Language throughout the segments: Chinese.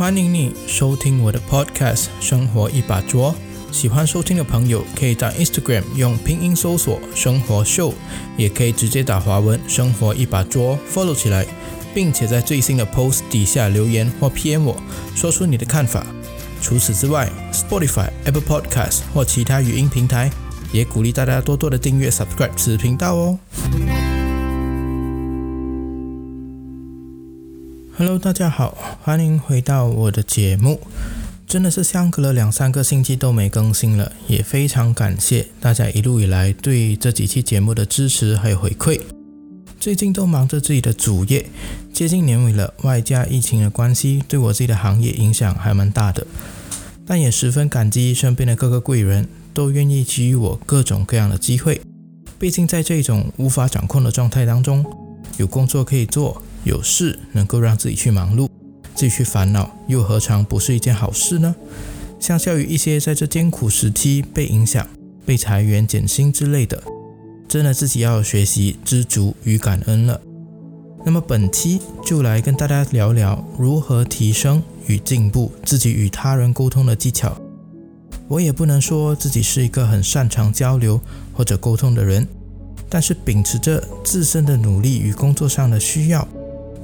欢迎你收听我的 Podcast《生活一把捉》。喜欢收听的朋友，可以在 Instagram 用拼音搜索“生活秀”，也可以直接打华文“生活一把捉 ”follow 起来，并且在最新的 post 底下留言或 PM 我，说出你的看法。除此之外，Spotify、Apple Podcast 或其他语音平台，也鼓励大家多多的订阅、subscribe 此频道哦。Hello，大家好，欢迎回到我的节目。真的是相隔了两三个星期都没更新了，也非常感谢大家一路以来对这几期节目的支持还有回馈。最近都忙着自己的主业，接近年尾了，外加疫情的关系，对我自己的行业影响还蛮大的。但也十分感激身边的各个贵人，都愿意给予我各种各样的机会。毕竟在这种无法掌控的状态当中，有工作可以做，有事能够让自己去忙碌。自己去烦恼，又何尝不是一件好事呢？相较于一些在这艰苦时期被影响、被裁员减薪之类的，真的自己要学习知足与感恩了。那么本期就来跟大家聊聊如何提升与进步自己与他人沟通的技巧。我也不能说自己是一个很擅长交流或者沟通的人，但是秉持着自身的努力与工作上的需要。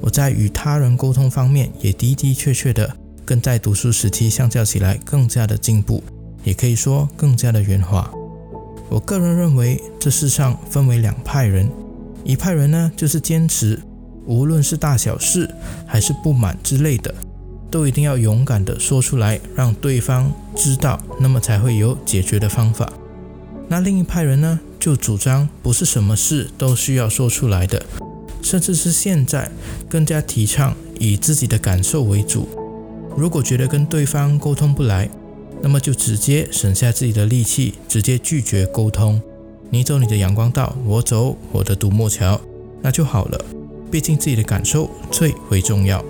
我在与他人沟通方面也的的确确的跟在读书时期相较起来更加的进步，也可以说更加的圆滑。我个人认为，这世上分为两派人，一派人呢就是坚持，无论是大小事还是不满之类的，都一定要勇敢的说出来，让对方知道，那么才会有解决的方法。那另一派人呢，就主张不是什么事都需要说出来的。甚至是现在更加提倡以自己的感受为主。如果觉得跟对方沟通不来，那么就直接省下自己的力气，直接拒绝沟通。你走你的阳光道，我走我的独木桥，那就好了。毕竟自己的感受最为重要。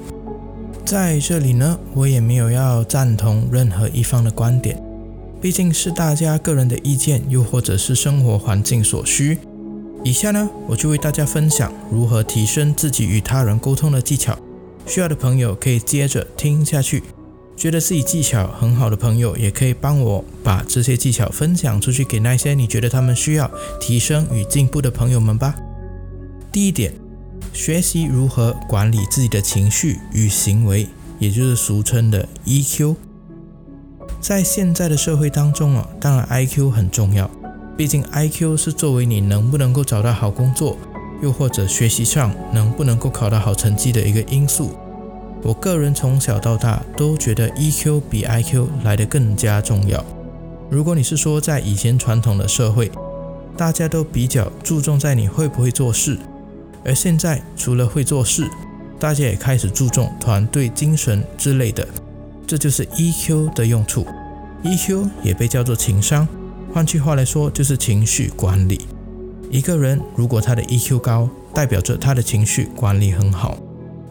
在这里呢，我也没有要赞同任何一方的观点，毕竟是大家个人的意见，又或者是生活环境所需。以下呢，我就为大家分享如何提升自己与他人沟通的技巧。需要的朋友可以接着听下去。觉得自己技巧很好的朋友，也可以帮我把这些技巧分享出去，给那些你觉得他们需要提升与进步的朋友们吧。第一点，学习如何管理自己的情绪与行为，也就是俗称的 EQ。在现在的社会当中啊，当然 IQ 很重要。毕竟，IQ 是作为你能不能够找到好工作，又或者学习上能不能够考到好成绩的一个因素。我个人从小到大都觉得 EQ 比 IQ 来得更加重要。如果你是说在以前传统的社会，大家都比较注重在你会不会做事，而现在除了会做事，大家也开始注重团队精神之类的，这就是 EQ 的用处。EQ 也被叫做情商。换句话来说，就是情绪管理。一个人如果他的 EQ 高，代表着他的情绪管理很好，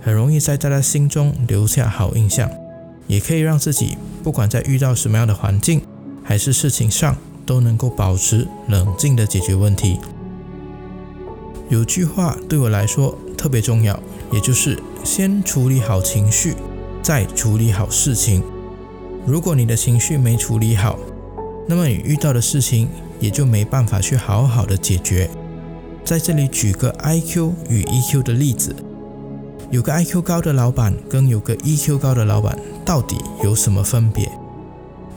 很容易在大家心中留下好印象，也可以让自己不管在遇到什么样的环境还是事情上，都能够保持冷静的解决问题。有句话对我来说特别重要，也就是先处理好情绪，再处理好事情。如果你的情绪没处理好，那么你遇到的事情也就没办法去好好的解决。在这里举个 IQ 与 EQ 的例子，有个 IQ 高的老板跟有个 EQ 高的老板到底有什么分别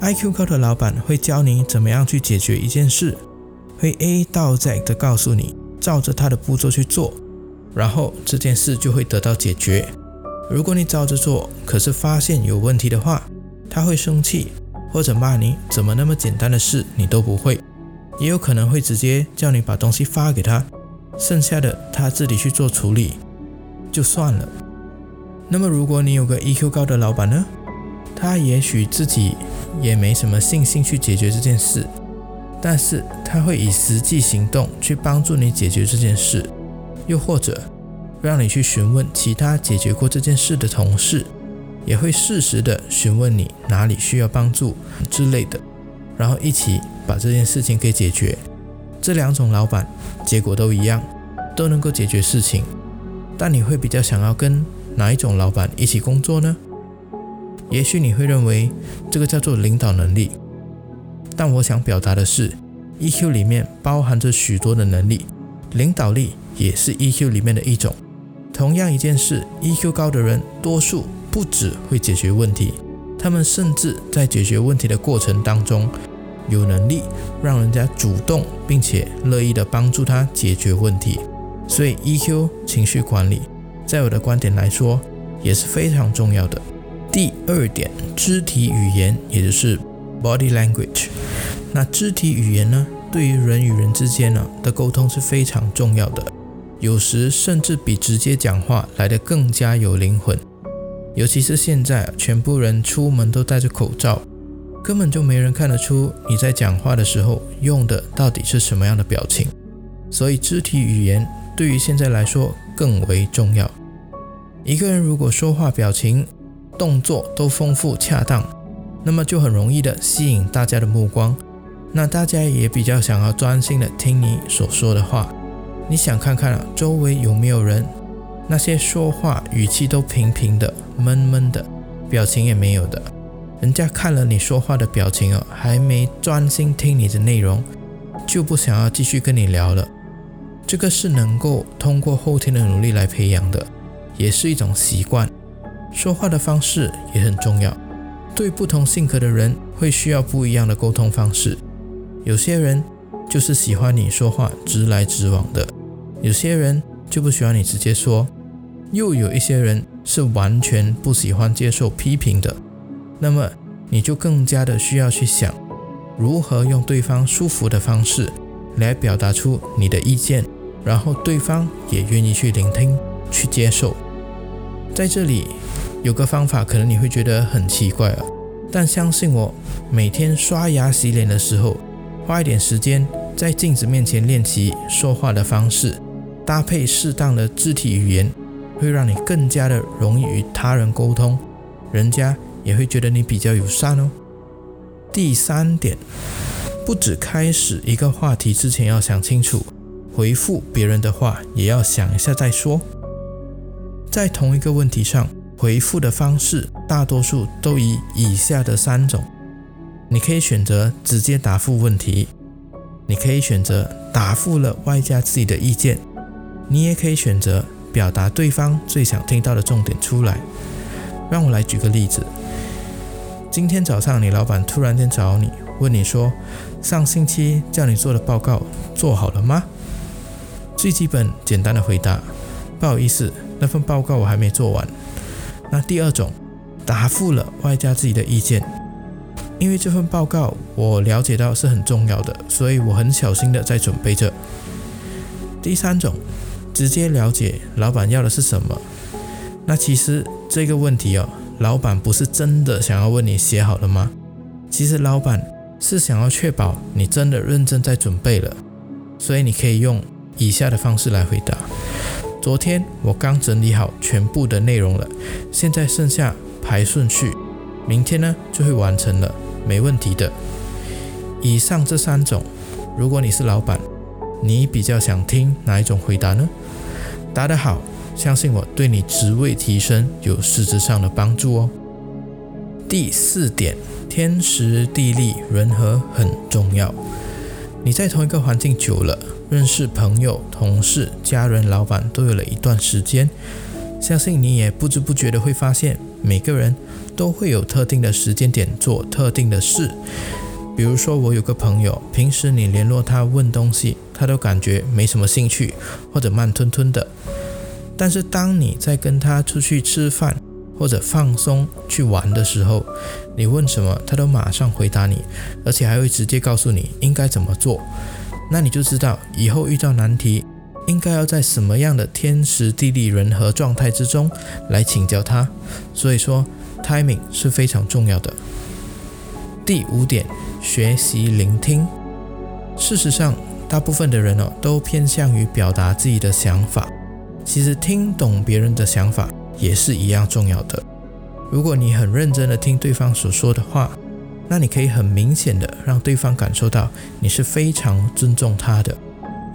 ？IQ 高的老板会教你怎么样去解决一件事，会 A 到 Z 的告诉你，照着他的步骤去做，然后这件事就会得到解决。如果你照着做，可是发现有问题的话，他会生气。或者骂你怎么那么简单的事你都不会，也有可能会直接叫你把东西发给他，剩下的他自己去做处理就算了。那么如果你有个 EQ 高的老板呢？他也许自己也没什么信心去解决这件事，但是他会以实际行动去帮助你解决这件事，又或者让你去询问其他解决过这件事的同事。也会适时的询问你哪里需要帮助之类的，然后一起把这件事情给解决。这两种老板结果都一样，都能够解决事情。但你会比较想要跟哪一种老板一起工作呢？也许你会认为这个叫做领导能力，但我想表达的是，EQ 里面包含着许多的能力，领导力也是 EQ 里面的一种。同样一件事，EQ 高的人多数不只会解决问题，他们甚至在解决问题的过程当中，有能力让人家主动并且乐意的帮助他解决问题。所以 EQ 情绪管理，在我的观点来说，也是非常重要的。第二点，肢体语言，也就是 body language。那肢体语言呢，对于人与人之间呢的沟通是非常重要的，有时甚至比直接讲话来得更加有灵魂。尤其是现在，全部人出门都戴着口罩，根本就没人看得出你在讲话的时候用的到底是什么样的表情。所以，肢体语言。对于现在来说更为重要。一个人如果说话、表情、动作都丰富恰当，那么就很容易的吸引大家的目光。那大家也比较想要专心的听你所说的话。你想看看，周围有没有人，那些说话语气都平平的、闷闷的，表情也没有的，人家看了你说话的表情哦，还没专心听你的内容，就不想要继续跟你聊了。这个是能够通过后天的努力来培养的，也是一种习惯。说话的方式也很重要，对不同性格的人会需要不一样的沟通方式。有些人就是喜欢你说话直来直往的，有些人就不喜欢你直接说，又有一些人是完全不喜欢接受批评的。那么你就更加的需要去想，如何用对方舒服的方式来表达出你的意见。然后对方也愿意去聆听、去接受。在这里有个方法，可能你会觉得很奇怪啊，但相信我，每天刷牙洗脸的时候，花一点时间在镜子面前练习说话的方式，搭配适当的肢体语言，会让你更加的容易与他人沟通，人家也会觉得你比较友善哦。第三点，不止开始一个话题之前要想清楚。回复别人的话也要想一下再说。在同一个问题上，回复的方式大多数都以以下的三种：你可以选择直接答复问题，你可以选择答复了外加自己的意见，你也可以选择表达对方最想听到的重点出来。让我来举个例子：今天早上你老板突然间找你，问你说，上星期叫你做的报告做好了吗？最基本简单的回答，不好意思，那份报告我还没做完。那第二种，答复了外加自己的意见，因为这份报告我了解到是很重要的，所以我很小心的在准备着。第三种，直接了解老板要的是什么。那其实这个问题哦，老板不是真的想要问你写好了吗？其实老板是想要确保你真的认真在准备了，所以你可以用。以下的方式来回答：昨天我刚整理好全部的内容了，现在剩下排顺序，明天呢就会完成了，没问题的。以上这三种，如果你是老板，你比较想听哪一种回答呢？答得好，相信我对你职位提升有实质上的帮助哦。第四点，天时地利人和很重要。你在同一个环境久了。认识朋友、同事、家人、老板都有了一段时间，相信你也不知不觉的会发现，每个人都会有特定的时间点做特定的事。比如说，我有个朋友，平时你联络他问东西，他都感觉没什么兴趣或者慢吞吞的。但是当你在跟他出去吃饭或者放松去玩的时候，你问什么，他都马上回答你，而且还会直接告诉你应该怎么做。那你就知道以后遇到难题，应该要在什么样的天时地利人和状态之中来请教他。所以说，timing 是非常重要的。第五点，学习聆听。事实上，大部分的人哦都偏向于表达自己的想法，其实听懂别人的想法也是一样重要的。如果你很认真的听对方所说的话，那你可以很明显的让对方感受到你是非常尊重他的。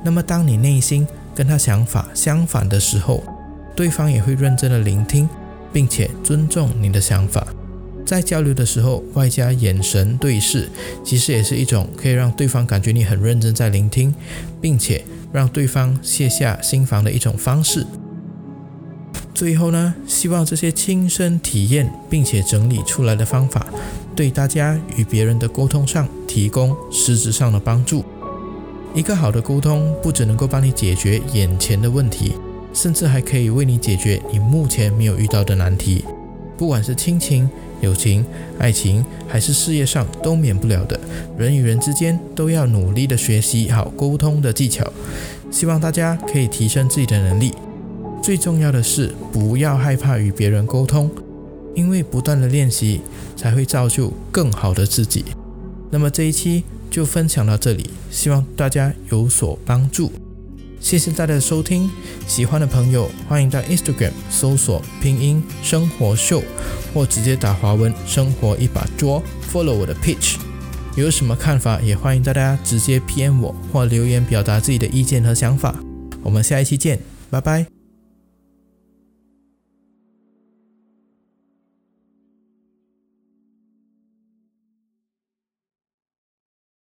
那么当你内心跟他想法相反的时候，对方也会认真的聆听，并且尊重你的想法。在交流的时候，外加眼神对视，其实也是一种可以让对方感觉你很认真在聆听，并且让对方卸下心防的一种方式。最后呢，希望这些亲身体验并且整理出来的方法，对大家与别人的沟通上提供实质上的帮助。一个好的沟通，不只能够帮你解决眼前的问题，甚至还可以为你解决你目前没有遇到的难题。不管是亲情、友情、爱情，还是事业上，都免不了的。人与人之间都要努力的学习好沟通的技巧。希望大家可以提升自己的能力。最重要的是，不要害怕与别人沟通，因为不断的练习才会造就更好的自己。那么这一期就分享到这里，希望大家有所帮助。谢谢大家的收听，喜欢的朋友欢迎到 Instagram 搜索拼音生活秀，或直接打华文生活一把桌，follow 我的 pitch。有什么看法，也欢迎大家直接 PM 我或留言表达自己的意见和想法。我们下一期见，拜拜。